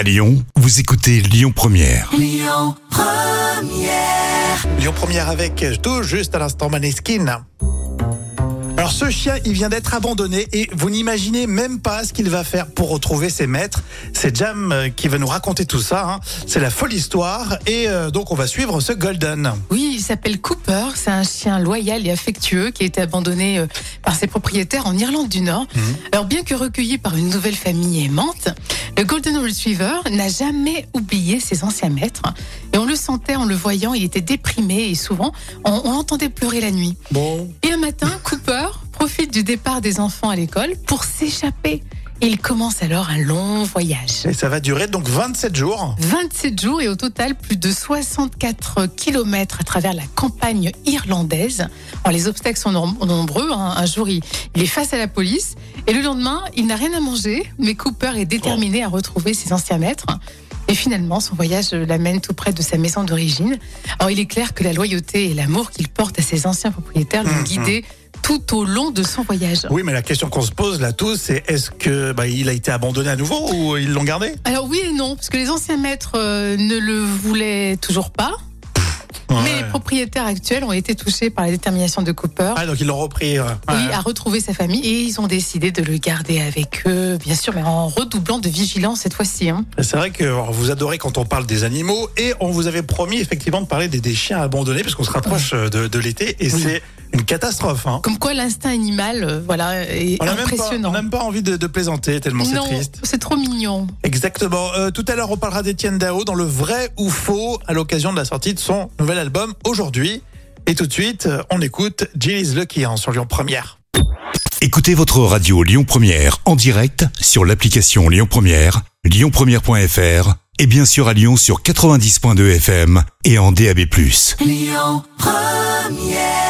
À Lyon, vous écoutez Lyon Première. Lyon Première avec tout juste à l'instant Maneskin. Alors ce chien, il vient d'être abandonné et vous n'imaginez même pas ce qu'il va faire pour retrouver ses maîtres. C'est Jam euh, qui va nous raconter tout ça. hein. C'est la folle histoire et euh, donc on va suivre ce Golden. Oui, il s'appelle Cooper. C'est un chien loyal et affectueux qui a été abandonné euh, par ses propriétaires en Irlande du Nord. Alors, bien que recueilli par une nouvelle famille aimante, le Golden Retriever n'a jamais oublié ses anciens maîtres. Et on le sentait en le voyant, il était déprimé et souvent, on, on l'entendait pleurer la nuit. Bon. Et un matin, Cooper profite du départ des enfants à l'école pour s'échapper. Il commence alors un long voyage. Et ça va durer donc 27 jours. 27 jours et au total plus de 64 kilomètres à travers la campagne irlandaise. Alors, les obstacles sont nom- nombreux. hein. Un jour, il, il est face à la police et le lendemain, il n'a rien à manger. Mais Cooper est déterminé à retrouver ses anciens maîtres. Et finalement, son voyage l'amène tout près de sa maison d'origine. Alors, il est clair que la loyauté et l'amour qu'il porte à ses anciens propriétaires l'ont Mhm. guidé tout au long de son voyage. Oui, mais la question qu'on se pose là tous, c'est est-ce que bah, il a été abandonné à nouveau ou ils l'ont gardé? Alors oui et non, parce que les anciens maîtres euh, ne le voulaient toujours pas. Mais les propriétaires actuels ont été touchés par la détermination de Cooper. Ah donc ils l'ont repris. Oui, ouais. à retrouver sa famille et ils ont décidé de le garder avec eux, bien sûr, mais en redoublant de vigilance cette fois-ci. hein. C'est vrai que alors, vous adorez quand on parle des animaux et on vous avait promis effectivement de parler des, des chiens abandonnés parce qu'on se rapproche euh, de, de l'été et Oui. c'est une catastrophe. Hein. Comme quoi l'instinct animal, euh, voilà, est On n'a même pas, impressionnant. on n'a même pas envie de, de plaisanter tellement c'est triste. c'est trop mignon. Exactement. Euh, tout à l'heure, on parlera d'Étienne Dao dans le vrai ou faux à l'occasion de la sortie de son nouvel album aujourd'hui. Et tout de suite, euh, on écoute Jill Lucky hein, sur Lyon Première. Écoutez votre radio Lyon Première en direct sur l'application Lyon Première, lyonpremière.fr et bien sûr à Lyon sur 90.2 FM et en DAB+. Lyon Première